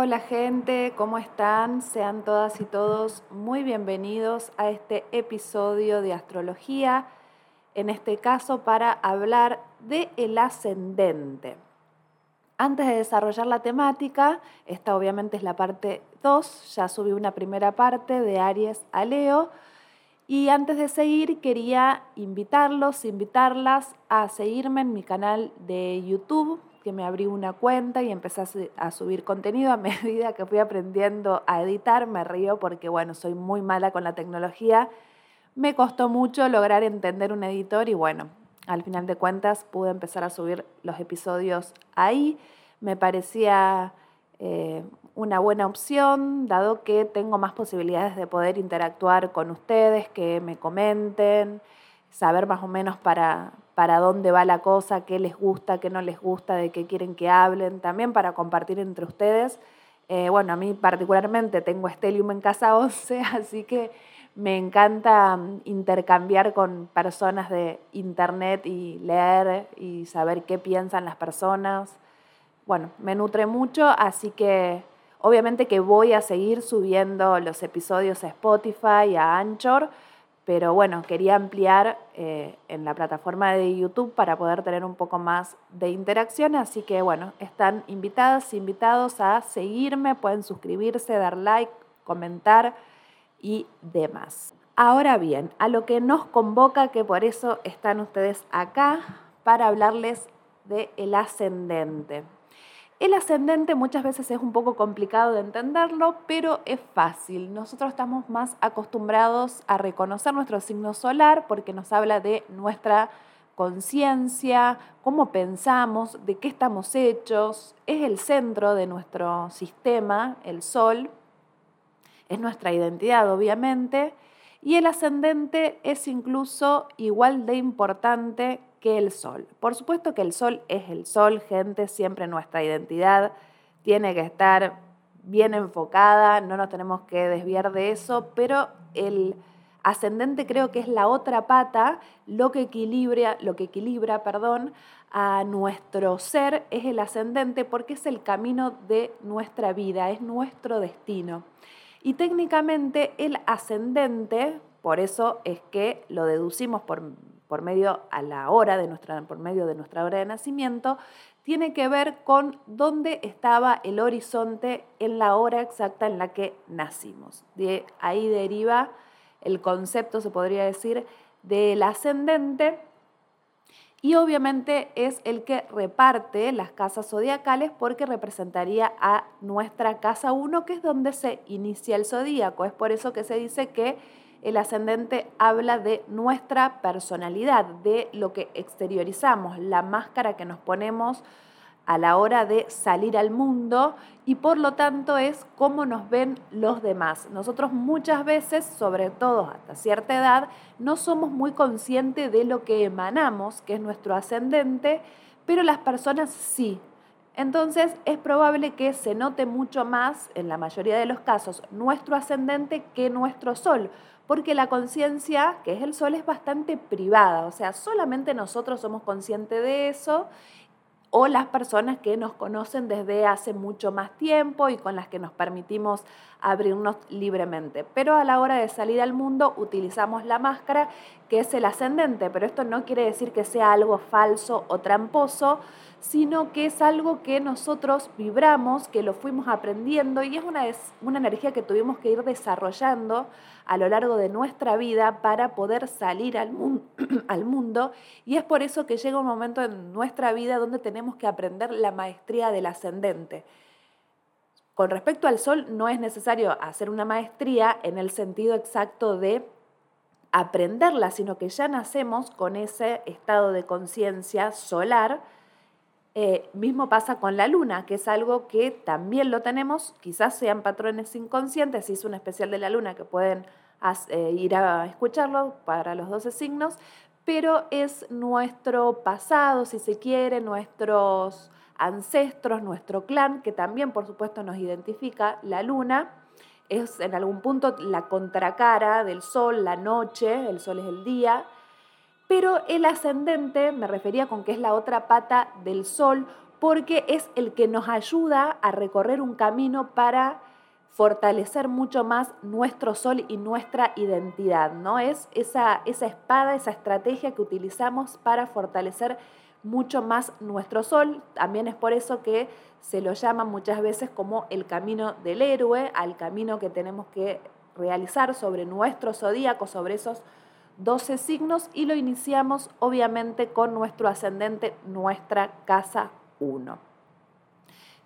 Hola gente, ¿cómo están? Sean todas y todos muy bienvenidos a este episodio de astrología, en este caso para hablar de el ascendente. Antes de desarrollar la temática, esta obviamente es la parte 2, ya subí una primera parte de Aries a Leo, y antes de seguir quería invitarlos, invitarlas a seguirme en mi canal de YouTube que me abrí una cuenta y empecé a subir contenido a medida que fui aprendiendo a editar. Me río porque, bueno, soy muy mala con la tecnología. Me costó mucho lograr entender un editor y, bueno, al final de cuentas pude empezar a subir los episodios ahí. Me parecía eh, una buena opción, dado que tengo más posibilidades de poder interactuar con ustedes, que me comenten, saber más o menos para, para dónde va la cosa, qué les gusta, qué no les gusta, de qué quieren que hablen, también para compartir entre ustedes. Eh, bueno, a mí particularmente tengo Stelium en casa 11, así que me encanta mm, intercambiar con personas de internet y leer y saber qué piensan las personas. Bueno, me nutre mucho, así que obviamente que voy a seguir subiendo los episodios a Spotify, a Anchor, pero bueno, quería ampliar eh, en la plataforma de YouTube para poder tener un poco más de interacción, así que bueno, están invitadas, invitados a seguirme, pueden suscribirse, dar like, comentar y demás. Ahora bien, a lo que nos convoca, que por eso están ustedes acá, para hablarles de el ascendente. El ascendente muchas veces es un poco complicado de entenderlo, pero es fácil. Nosotros estamos más acostumbrados a reconocer nuestro signo solar porque nos habla de nuestra conciencia, cómo pensamos, de qué estamos hechos. Es el centro de nuestro sistema, el sol. Es nuestra identidad, obviamente. Y el ascendente es incluso igual de importante que el sol. Por supuesto que el sol es el sol, gente, siempre nuestra identidad tiene que estar bien enfocada, no nos tenemos que desviar de eso, pero el ascendente creo que es la otra pata, lo que equilibra, lo que equilibra, perdón, a nuestro ser es el ascendente porque es el camino de nuestra vida, es nuestro destino. Y técnicamente el ascendente, por eso es que lo deducimos por por medio a la hora de nuestra, por medio de nuestra hora de nacimiento, tiene que ver con dónde estaba el horizonte en la hora exacta en la que nacimos. De ahí deriva el concepto, se podría decir, del ascendente y obviamente es el que reparte las casas zodiacales porque representaría a nuestra casa 1, que es donde se inicia el zodíaco. Es por eso que se dice que el ascendente habla de nuestra personalidad, de lo que exteriorizamos, la máscara que nos ponemos a la hora de salir al mundo y por lo tanto es cómo nos ven los demás. Nosotros muchas veces, sobre todo hasta cierta edad, no somos muy conscientes de lo que emanamos, que es nuestro ascendente, pero las personas sí. Entonces es probable que se note mucho más, en la mayoría de los casos, nuestro ascendente que nuestro sol, porque la conciencia, que es el sol, es bastante privada, o sea, solamente nosotros somos conscientes de eso o las personas que nos conocen desde hace mucho más tiempo y con las que nos permitimos abrirnos libremente. Pero a la hora de salir al mundo utilizamos la máscara, que es el ascendente, pero esto no quiere decir que sea algo falso o tramposo, sino que es algo que nosotros vibramos, que lo fuimos aprendiendo y es una, una energía que tuvimos que ir desarrollando a lo largo de nuestra vida para poder salir al, al mundo y es por eso que llega un momento en nuestra vida donde tenemos que aprender la maestría del ascendente. Con respecto al sol, no es necesario hacer una maestría en el sentido exacto de aprenderla, sino que ya nacemos con ese estado de conciencia solar eh, mismo pasa con la luna, que es algo que también lo tenemos, quizás sean patrones inconscientes, hice un especial de la luna que pueden eh, ir a escucharlo para los 12 signos, pero es nuestro pasado, si se quiere, nuestros ancestros, nuestro clan, que también por supuesto nos identifica la luna. Es en algún punto la contracara del sol, la noche, el sol es el día, pero el ascendente, me refería con que es la otra pata del sol, porque es el que nos ayuda a recorrer un camino para fortalecer mucho más nuestro sol y nuestra identidad, ¿no? Es esa, esa espada, esa estrategia que utilizamos para fortalecer mucho más nuestro sol. También es por eso que se lo llama muchas veces como el camino del héroe, al camino que tenemos que realizar sobre nuestro zodíaco, sobre esos 12 signos, y lo iniciamos obviamente con nuestro ascendente, nuestra casa 1.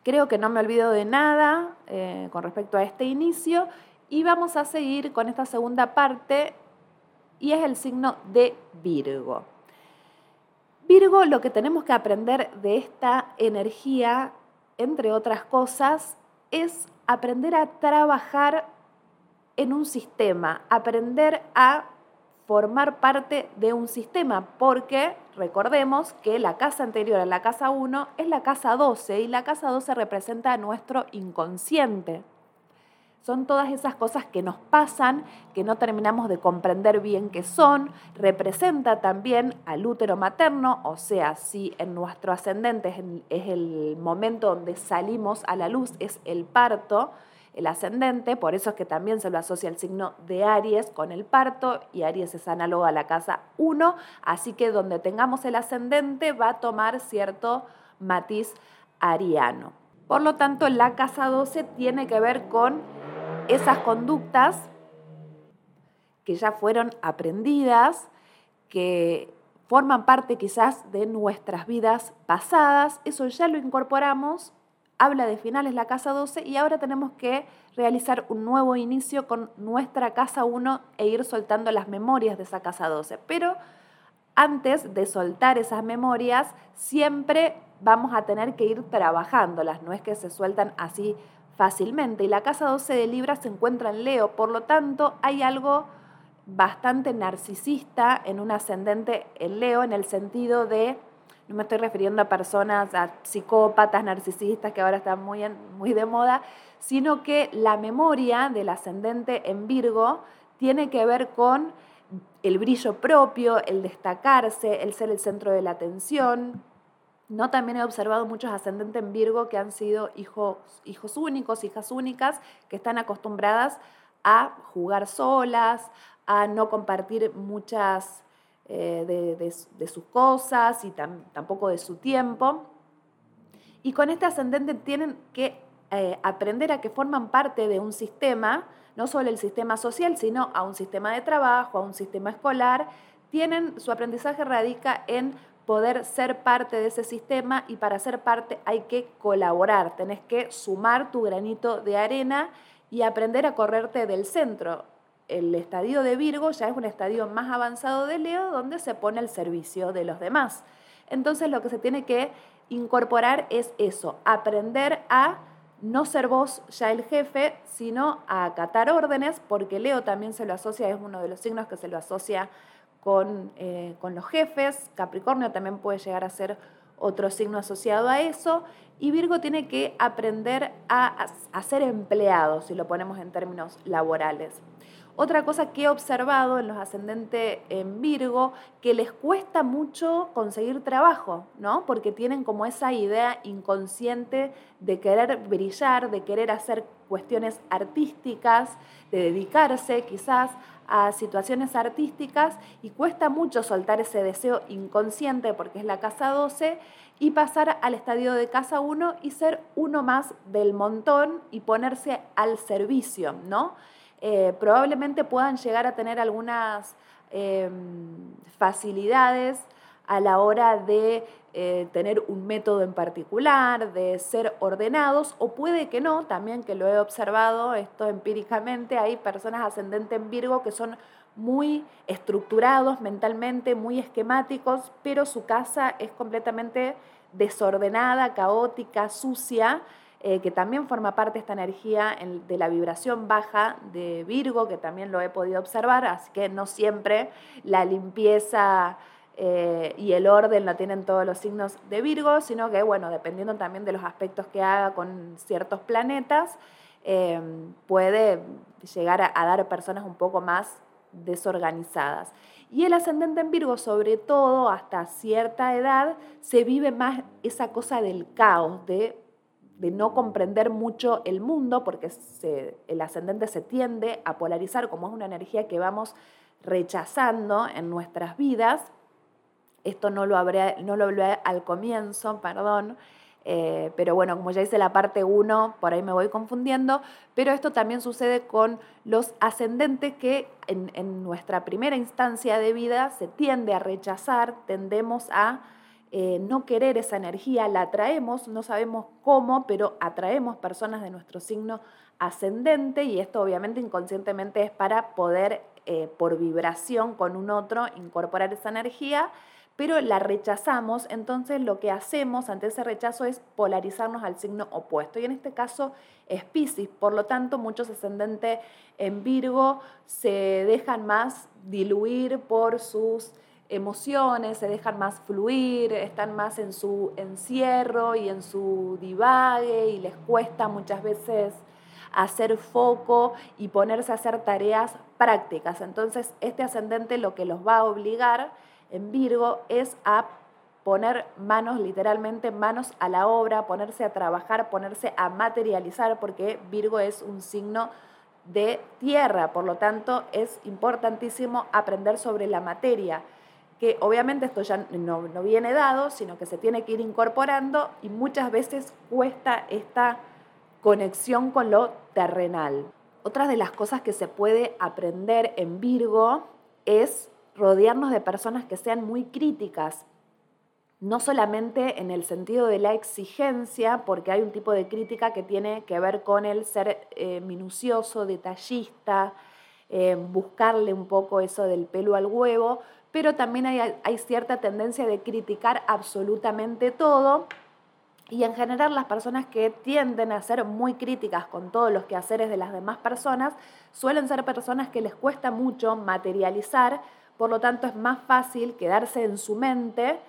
Creo que no me olvido de nada eh, con respecto a este inicio y vamos a seguir con esta segunda parte y es el signo de Virgo. Virgo, lo que tenemos que aprender de esta energía, entre otras cosas, es aprender a trabajar en un sistema, aprender a formar parte de un sistema, porque recordemos que la casa anterior a la casa 1 es la casa 12 y la casa 12 representa a nuestro inconsciente. Son todas esas cosas que nos pasan, que no terminamos de comprender bien qué son. Representa también al útero materno, o sea, si en nuestro ascendente es el momento donde salimos a la luz, es el parto el ascendente, por eso es que también se lo asocia el signo de Aries con el parto y Aries es análogo a la casa 1, así que donde tengamos el ascendente va a tomar cierto matiz ariano. Por lo tanto, la casa 12 tiene que ver con esas conductas que ya fueron aprendidas, que forman parte quizás de nuestras vidas pasadas, eso ya lo incorporamos habla de finales la casa 12 y ahora tenemos que realizar un nuevo inicio con nuestra casa 1 e ir soltando las memorias de esa casa 12. Pero antes de soltar esas memorias, siempre vamos a tener que ir trabajándolas, no es que se sueltan así fácilmente. Y la casa 12 de Libra se encuentra en Leo, por lo tanto hay algo bastante narcisista en un ascendente en Leo, en el sentido de no me estoy refiriendo a personas, a psicópatas, narcisistas, que ahora están muy, muy de moda, sino que la memoria del ascendente en Virgo tiene que ver con el brillo propio, el destacarse, el ser el centro de la atención. No también he observado muchos ascendentes en Virgo que han sido hijos, hijos únicos, hijas únicas, que están acostumbradas a jugar solas, a no compartir muchas eh, de, sus cosas y tampoco de su tiempo. Y con este ascendente tienen que eh, aprender a que forman parte de un sistema, no solo el sistema social, sino a un sistema de trabajo, a un sistema escolar. Tienen, su aprendizaje radica en poder ser parte de ese sistema y para ser parte hay que colaborar, tenés que sumar tu granito de arena y aprender a correrte del centro el estadio de Virgo ya es un estadio más avanzado de Leo donde se pone el servicio de los demás. Entonces lo que se tiene que incorporar es eso, aprender a no ser vos ya el jefe, sino a acatar órdenes, porque Leo también se lo asocia, es uno de los signos que se lo asocia con, eh, con los jefes, Capricornio también puede llegar a ser otro signo asociado a eso, y Virgo tiene que aprender a, a ser empleado, si lo ponemos en términos laborales. Otra cosa que he observado en los ascendentes en Virgo, que les cuesta mucho conseguir trabajo, ¿no? Porque tienen como esa idea inconsciente de querer brillar, de querer hacer cuestiones artísticas, de dedicarse quizás a situaciones artísticas y cuesta mucho soltar ese deseo inconsciente porque es la casa 12 y pasar al estadio de casa 1 y ser uno más del montón y ponerse al servicio, ¿no? Eh, probablemente puedan llegar a tener algunas em, facilidades a la hora de eh, tener un método en particular, de ser ordenados, o puede que no, también que lo he observado esto empíricamente, hay personas ascendentes en Virgo que son muy estructurados mentalmente, muy esquemáticos, pero su casa es completamente desordenada, caótica, sucia, eh, que también forma parte esta energía de la vibración baja de Virgo, que también lo he podido observar, así que no siempre la limpieza eh, y el orden la tienen todos los signos de Virgo, sino que, bueno, dependiendo también de los aspectos que haga con ciertos planetas, eh, puede llegar a, dar personas un poco más desorganizadas. Y el ascendente en Virgo, sobre todo hasta cierta edad, se vive más esa cosa del caos, de, no comprender mucho el mundo, porque el ascendente se tiende a polarizar como es una energía que vamos rechazando en nuestras vidas. Esto no lo hablé, no lo hablé al comienzo, perdón. Eh, pero bueno, como ya hice la parte 1, por ahí me voy confundiendo, pero esto también sucede con los ascendentes que en, nuestra primera instancia de vida se tiende a rechazar, tendemos a eh, no querer esa energía, la atraemos, no sabemos cómo, pero atraemos personas de nuestro signo ascendente y esto obviamente inconscientemente es para poder eh, por vibración con un otro incorporar esa energía pero la rechazamos, entonces lo que hacemos ante ese rechazo es polarizarnos al signo opuesto. Y en este caso es Pisces, por lo tanto muchos ascendentes en Virgo se dejan más diluir por sus emociones, se dejan más fluir, están más en su encierro y en su divague y les cuesta muchas veces hacer foco y ponerse a hacer tareas prácticas. Entonces, este ascendente lo que los va a obligar en Virgo es a poner manos, literalmente manos a la obra, ponerse a trabajar, ponerse a materializar, porque Virgo es un signo de tierra, por lo tanto es importantísimo aprender sobre la materia, que obviamente esto ya no, no viene dado, sino que se tiene que ir incorporando y muchas veces cuesta esta conexión con lo terrenal. Otra de las cosas que se puede aprender en Virgo es rodearnos de personas que sean muy críticas, no solamente en el sentido de la exigencia, porque hay un tipo de crítica que tiene que ver con el ser eh, minucioso, detallista, eh, buscarle un poco eso del pelo al huevo, pero también hay, cierta tendencia de criticar absolutamente todo. Y en general las personas que tienden a ser muy críticas con todos los quehaceres de las demás personas suelen ser personas que les cuesta mucho materializar por lo tanto es más fácil quedarse en su mente,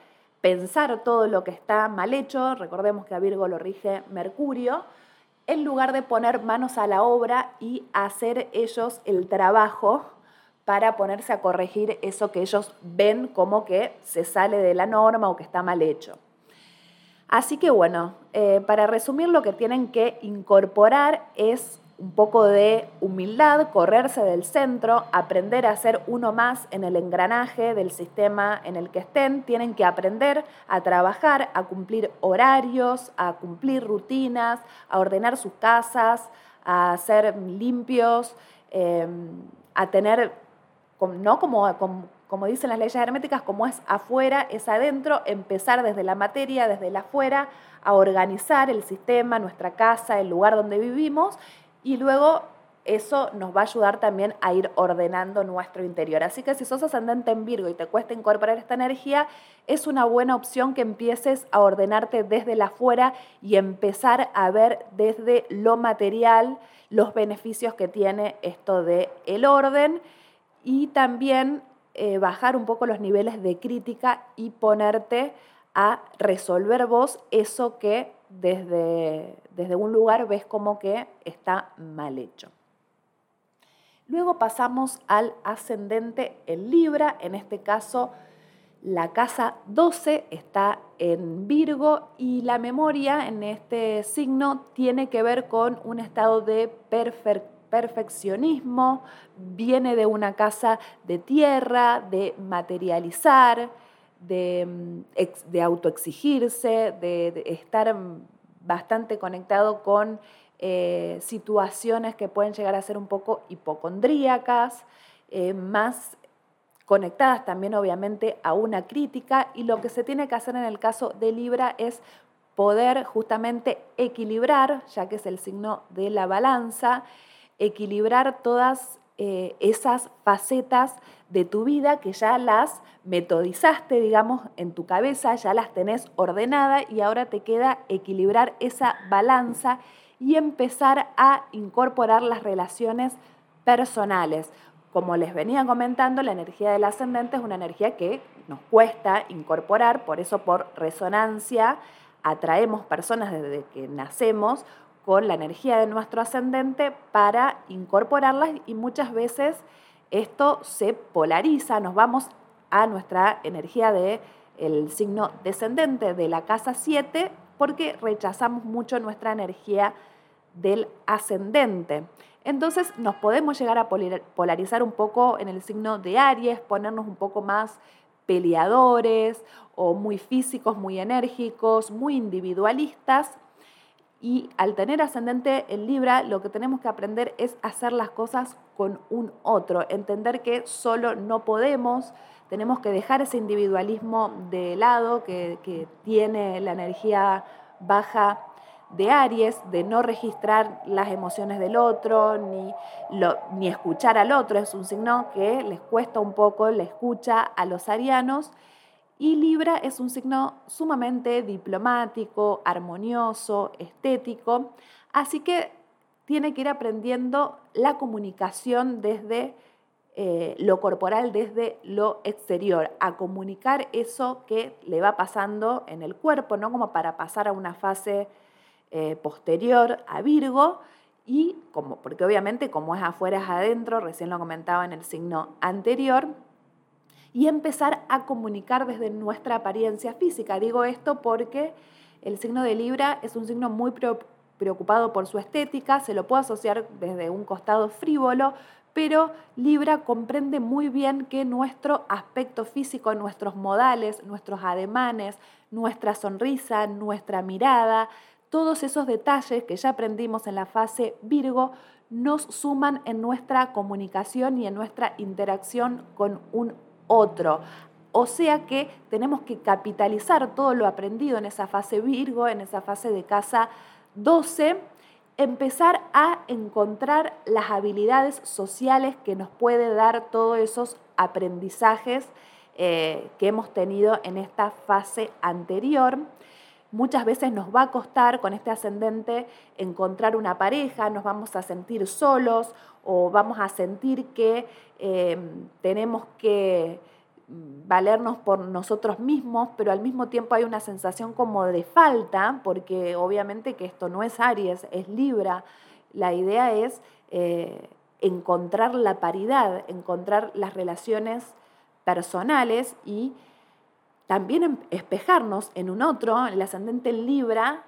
pensar todo lo que está mal hecho, recordemos que a Virgo lo rige Mercurio, en lugar de poner manos a la obra y hacer ellos el trabajo para ponerse a corregir eso que ellos ven como que se sale de la norma o que está mal hecho. Así que bueno, eh, para resumir lo que tienen que incorporar es un poco de humildad, correrse del centro, aprender a ser uno más en el engranaje del sistema en el que estén, tienen que aprender a trabajar, a cumplir horarios, a cumplir rutinas, a ordenar sus casas, a ser limpios, em, a tener, no como, como, como dicen las leyes herméticas, como es afuera, es adentro, empezar desde la materia, desde el afuera, a organizar el sistema, nuestra casa, el lugar donde vivimos y luego eso nos va a ayudar también a ir ordenando nuestro interior. Así que si sos ascendente en Virgo y te cuesta incorporar esta energía, es una buena opción que empieces a ordenarte desde la afuera y empezar a ver desde lo material los beneficios que tiene esto de el orden y también eh, bajar un poco los niveles de crítica y ponerte a resolver vos eso que desde, desde un lugar ves como que está mal hecho. Luego pasamos al ascendente en Libra, en este caso la casa 12 está en Virgo y la memoria en este signo tiene que ver con un estado de perfeccionismo, viene de una casa de tierra, de materializar, de, mm, de autoexigirse, de, estar bastante conectado con eh, situaciones que pueden llegar a ser un poco hipocondríacas, eh, más conectadas también obviamente a una crítica. Y lo que se tiene que hacer en el caso de Libra es poder justamente equilibrar, ya que es el signo de la balanza, equilibrar todas eh, esas facetas de tu vida que ya las metodizaste, digamos, en tu cabeza, ya las tenés ordenadas y ahora te queda equilibrar esa balanza y empezar a incorporar las relaciones personales. Como les venía comentando, la energía del ascendente es una energía que nos cuesta incorporar, por eso por resonancia atraemos personas desde que nacemos con la energía de nuestro ascendente para incorporarlas y muchas veces esto se polariza, nos vamos a nuestra energía del el signo descendente de la casa 7 porque rechazamos mucho nuestra energía del ascendente. Entonces nos podemos llegar a polarizar un poco en el signo de Aries, ponernos un poco más peleadores o muy físicos, muy enérgicos, muy individualistas. Y al tener ascendente en Libra, lo que tenemos que aprender es hacer las cosas con un otro, entender que solo no podemos, tenemos que dejar ese individualismo de lado que, que tiene la energía baja de Aries, de no registrar las emociones del otro, ni, ni escuchar al otro. Es un signo que les cuesta un poco la escucha a los arianos. Y Libra es un signo sumamente diplomático, armonioso, estético. Así que tiene que ir aprendiendo la comunicación desde eh, lo corporal, desde lo exterior, a comunicar eso que le va pasando en el cuerpo, no como para pasar a una fase eh, posterior a Virgo y como, porque obviamente como es afuera es adentro, recién lo comentaba en el signo anterior, y empezar a comunicar desde nuestra apariencia física. Digo esto porque el signo de Libra es un signo muy preocupado por su estética, se lo puede asociar desde un costado frívolo, pero Libra comprende muy bien que nuestro aspecto físico, nuestros modales, nuestros ademanes, nuestra sonrisa, nuestra mirada, todos esos detalles que ya aprendimos en la fase Virgo nos suman en nuestra comunicación y en nuestra interacción con un otro. O sea que tenemos que capitalizar todo lo aprendido en esa fase Virgo, en esa fase de casa 12, empezar a encontrar las habilidades sociales que nos puede dar todos esos aprendizajes eh, que hemos tenido en esta fase anterior. Muchas veces nos va a costar con este ascendente encontrar una pareja, nos vamos a sentir solos o vamos a sentir que eh, tenemos que valernos por nosotros mismos, pero al mismo tiempo hay una sensación como de falta, porque obviamente que esto no es Aries, es Libra. La idea es eh, encontrar la paridad, encontrar las relaciones personales y también em, espejarnos en un otro, el ascendente Libra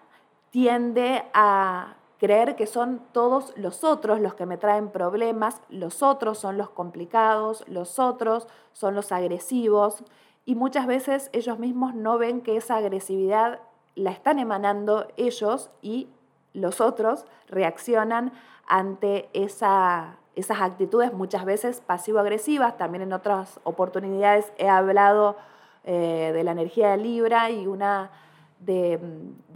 tiende a creer que son todos los otros los que me traen problemas, los otros son los complicados, los otros son los agresivos y muchas veces ellos mismos no ven que esa agresividad la están emanando ellos y los otros reaccionan ante esa, esas actitudes muchas veces pasivo-agresivas. También en otras oportunidades he hablado eh, de la energía de Libra y una de,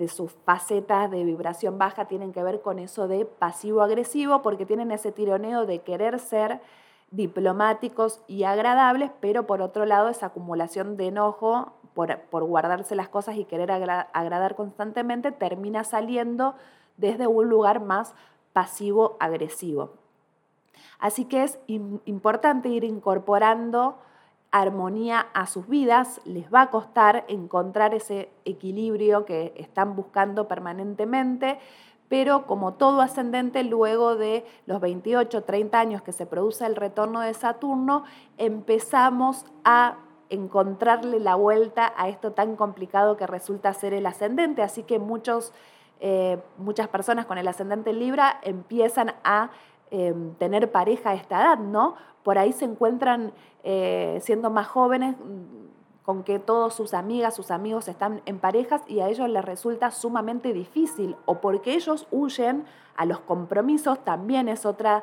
sus facetas de vibración baja tienen que ver con eso de pasivo-agresivo, porque tienen ese tironeo de querer ser diplomáticos y agradables, pero por otro lado esa acumulación de enojo por, guardarse las cosas y querer agradar constantemente termina saliendo desde un lugar más pasivo-agresivo. Así que es importante ir incorporando armonía a sus vidas, les va a costar encontrar ese equilibrio que están buscando permanentemente, pero como todo ascendente, luego de los 28, 30 años que se produce el retorno de Saturno, empezamos a encontrarle la vuelta a esto tan complicado que resulta ser el ascendente. Así que muchos, eh, muchas personas con el ascendente Libra empiezan a Em, tener pareja a esta edad, ¿no? Por ahí se encuentran eh, siendo más jóvenes mm, con que todos sus amigas, sus amigos están en parejas y a ellos les resulta sumamente difícil o porque ellos huyen a los compromisos, también es otra,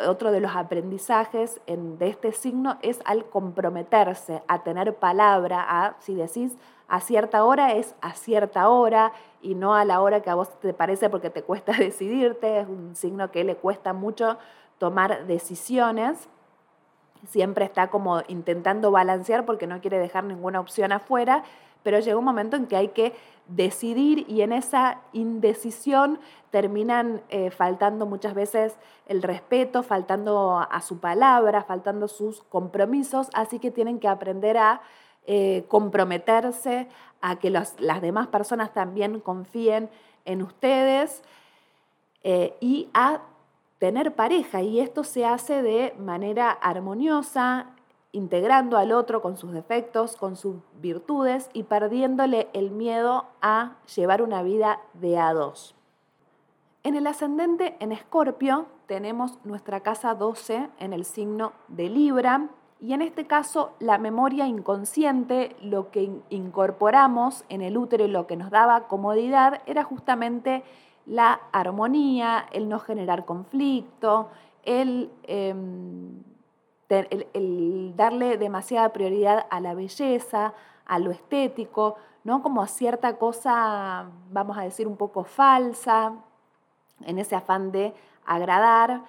otro de los aprendizajes de este signo, es al comprometerse, a tener palabra, a, si decís, a cierta hora es a cierta hora y no a la hora que a vos te parece porque te cuesta decidirte, es un signo que le cuesta mucho tomar decisiones. Siempre está como intentando balancear porque no quiere dejar ninguna opción afuera, pero llega un momento en que hay que decidir y en esa indecisión terminan eh, faltando muchas veces el respeto, faltando a su palabra, faltando sus compromisos, así que tienen que aprender a eh, comprometerse a que las demás personas también confíen en ustedes eh, y a tener pareja. Y esto se hace de manera armoniosa, integrando al otro con sus defectos, con sus virtudes y perdiéndole el miedo a llevar una vida de a dos. En el ascendente en Escorpio tenemos nuestra casa 12 en el signo de Libra y en este caso la memoria inconsciente, lo que incorporamos en el útero y lo que nos daba comodidad era justamente la armonía, el no generar conflicto, el... Em, el, darle demasiada prioridad a la belleza, a lo estético, ¿no? Como a cierta cosa, vamos a decir, un poco falsa, en ese afán de agradar.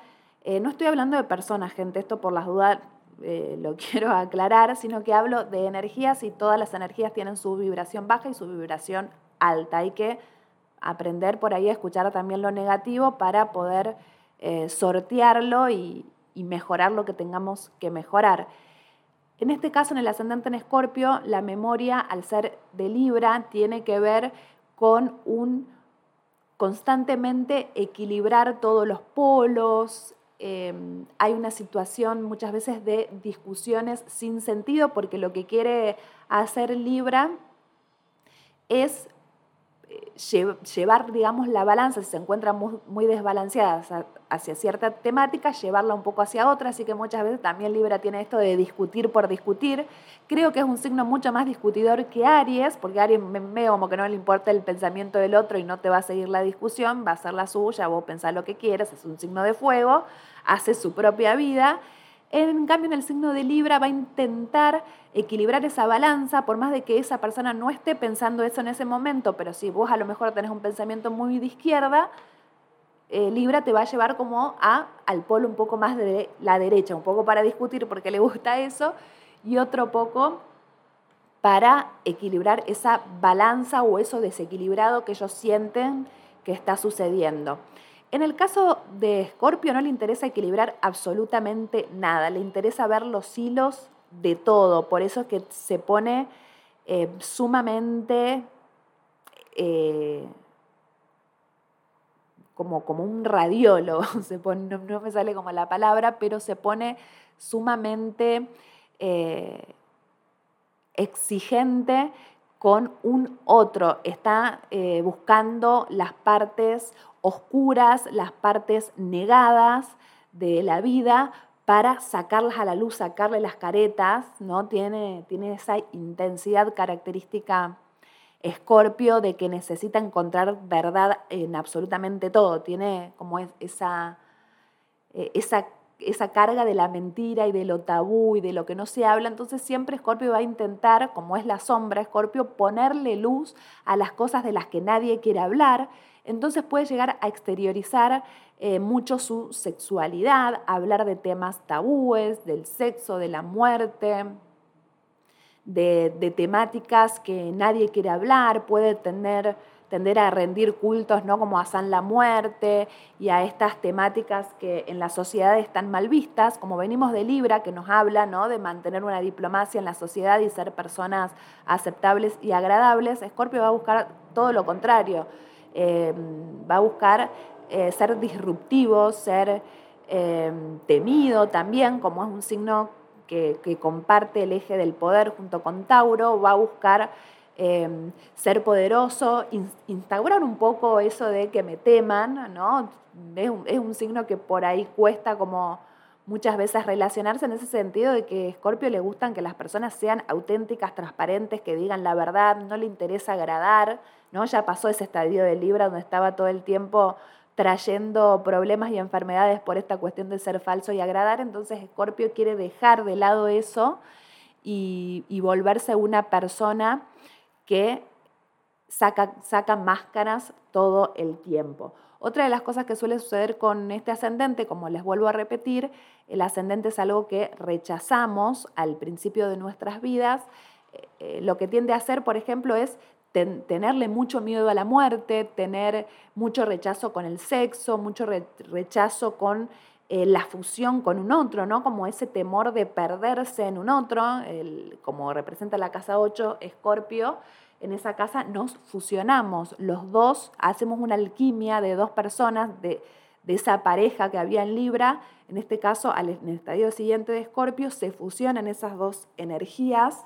Eh, no estoy hablando de personas, gente, esto por las dudas eh, lo quiero aclarar, sino que hablo de energías y todas las energías tienen su vibración baja y su vibración alta. Hay que aprender por ahí a escuchar también lo negativo para poder eh, sortearlo y, y mejorar lo que tengamos que mejorar. En este caso, en el ascendente en Escorpio, la memoria, al ser de Libra, tiene que ver con un constantemente equilibrar todos los polos. Em, hay una situación muchas veces de discusiones sin sentido porque lo que quiere hacer Libra es llevar, digamos, la balanza, si se encuentra muy, desbalanceada hacia cierta temática, llevarla un poco hacia otra, así que muchas veces también Libra tiene esto de discutir por discutir. Creo que es un signo mucho más discutidor que Aries, porque Aries me como que no le importa el pensamiento del otro y no te va a seguir la discusión, va a ser la suya, vos pensás lo que quieres, es un signo de fuego, hace su propia vida. En cambio, en el signo de Libra va a intentar equilibrar esa balanza, por más de que esa persona no esté pensando eso en ese momento, pero si vos a lo mejor tenés un pensamiento muy de izquierda, eh, Libra te va a llevar como a, al polo un poco más de la derecha, un poco para discutir porque le gusta eso, y otro poco para equilibrar esa balanza o eso desequilibrado que ellos sienten que está sucediendo. En el caso de Escorpio no le interesa equilibrar absolutamente nada, le interesa ver los hilos de todo, por eso es que se pone eh, sumamente eh, como, como, un radiólogo, se pone, no, me sale como la palabra, pero se pone sumamente eh, exigente con un otro, está buscando las partes oscuras, las partes negadas de la vida para sacarlas a la luz, sacarle las caretas, ¿no? Tiene, tiene esa intensidad característica escorpio de que necesita encontrar verdad en absolutamente todo. Tiene como esa, eh, esa, esa carga de la mentira y de lo tabú y de lo que no se habla. Entonces siempre Escorpio va a intentar, como es la sombra Escorpio, ponerle luz a las cosas de las que nadie quiere hablar entonces puede llegar a exteriorizar eh, mucho su sexualidad, hablar de temas tabúes, del sexo, de la muerte, de, temáticas que nadie quiere hablar, puede tener, tender a rendir cultos, ¿no? como a San la muerte y a estas temáticas que en la sociedad están mal vistas, como venimos de Libra, que nos habla ¿no? de mantener una diplomacia en la sociedad y ser personas aceptables y agradables, Escorpio va a buscar todo lo contrario Em, va a buscar eh, ser disruptivo, ser em, temido también, como es un signo que, comparte el eje del poder junto con Tauro, va a buscar em, ser poderoso, instaurar un poco eso de que me teman, ¿no? Es un, es un signo que por ahí cuesta como muchas veces relacionarse en ese sentido de que a Scorpio le gustan que las personas sean auténticas, transparentes, que digan la verdad, no le interesa agradar, ¿no? Ya pasó ese estadio de Libra donde estaba todo el tiempo trayendo problemas y enfermedades por esta cuestión de ser falso y agradar, entonces Scorpio quiere dejar de lado eso y, volverse una persona que saca, saca máscaras todo el tiempo. Otra de las cosas que suele suceder con este ascendente, como les vuelvo a repetir, el ascendente es algo que rechazamos al principio de nuestras vidas. Eh, eh, lo que tiende a hacer, por ejemplo, es tenerle mucho miedo a la muerte, tener mucho rechazo con el sexo, mucho rechazo con eh, la fusión con un otro, ¿no? Como ese temor de perderse en un otro, como representa la casa 8, Escorpio, en esa casa nos fusionamos, los dos hacemos una alquimia de dos personas, de, de esa pareja que había en Libra, en este caso, en el estadio siguiente de Escorpio, se fusionan esas dos energías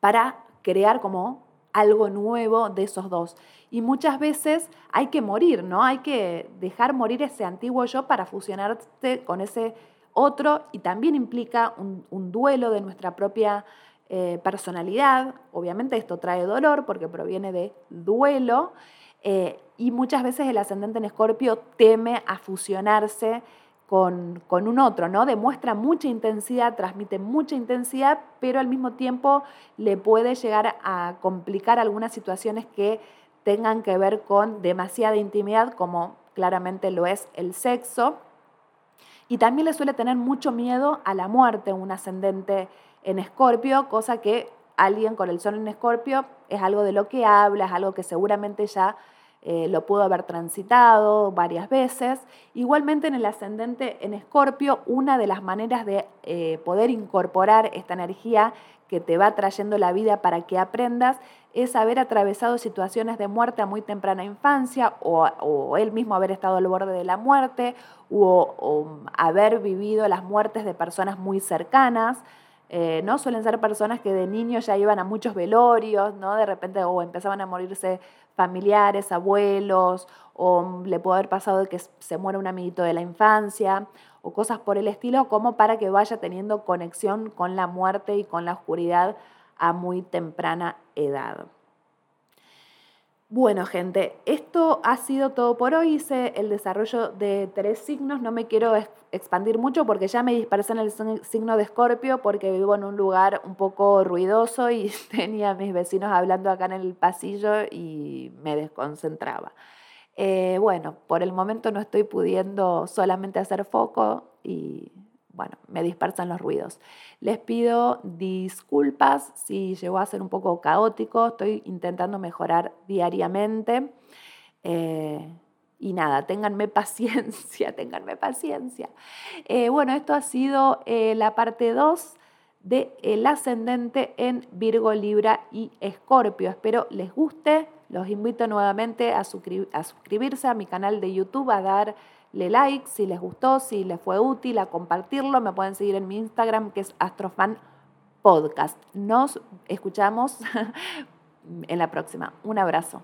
para crear como algo nuevo de esos dos. Y muchas veces hay que morir, ¿no? Hay que dejar morir ese antiguo yo para fusionarse con ese otro y también implica un, duelo de nuestra propia eh, personalidad. Obviamente esto trae dolor porque proviene de duelo eh, y muchas veces el ascendente en escorpio teme a fusionarse con, con, un otro, ¿no? Demuestra mucha intensidad, transmite mucha intensidad, pero al mismo tiempo le puede llegar a complicar algunas situaciones que tengan que ver con demasiada intimidad, como claramente lo es el sexo. Y también le suele tener mucho miedo a la muerte un ascendente en escorpio, cosa que alguien con el sol en escorpio es algo de lo que habla, es algo que seguramente ya eh, lo pudo haber transitado varias veces. Igualmente en el ascendente en Escorpio, una de las maneras de eh, poder incorporar esta energía que te va trayendo la vida para que aprendas es haber atravesado situaciones de muerte a muy temprana infancia o, él mismo haber estado al borde de la muerte o, o haber vivido las muertes de personas muy cercanas. Eh, ¿no? Suelen ser personas que de niños ya iban a muchos velorios, ¿no? De repente o empezaban a morirse familiares, abuelos, o le puede haber pasado que se muera un amiguito de la infancia, o cosas por el estilo, como para que vaya teniendo conexión con la muerte y con la oscuridad a muy temprana edad. Bueno, gente, esto ha sido todo por hoy. Hice el desarrollo de tres signos. No me quiero expandir mucho porque ya me dispersé en el signo de Escorpio porque vivo en un lugar un poco ruidoso y tenía a mis vecinos hablando acá en el pasillo y me desconcentraba. Eh, bueno, por el momento no estoy pudiendo solamente hacer foco y bueno, me dispersan los ruidos. Les pido disculpas si llegó a ser un poco caótico, estoy intentando mejorar diariamente. Eh, y nada, ténganme paciencia, ténganme paciencia. Eh, bueno, esto ha sido eh, la parte 2 de El ascendente en Virgo, Libra y Escorpio. Espero les guste. Los invito nuevamente a, suscribirse a mi canal de YouTube, a dar le like si les gustó, si les fue útil, a compartirlo. Me pueden seguir en mi Instagram que es Astrofan Podcast. Nos escuchamos en la próxima. Un abrazo.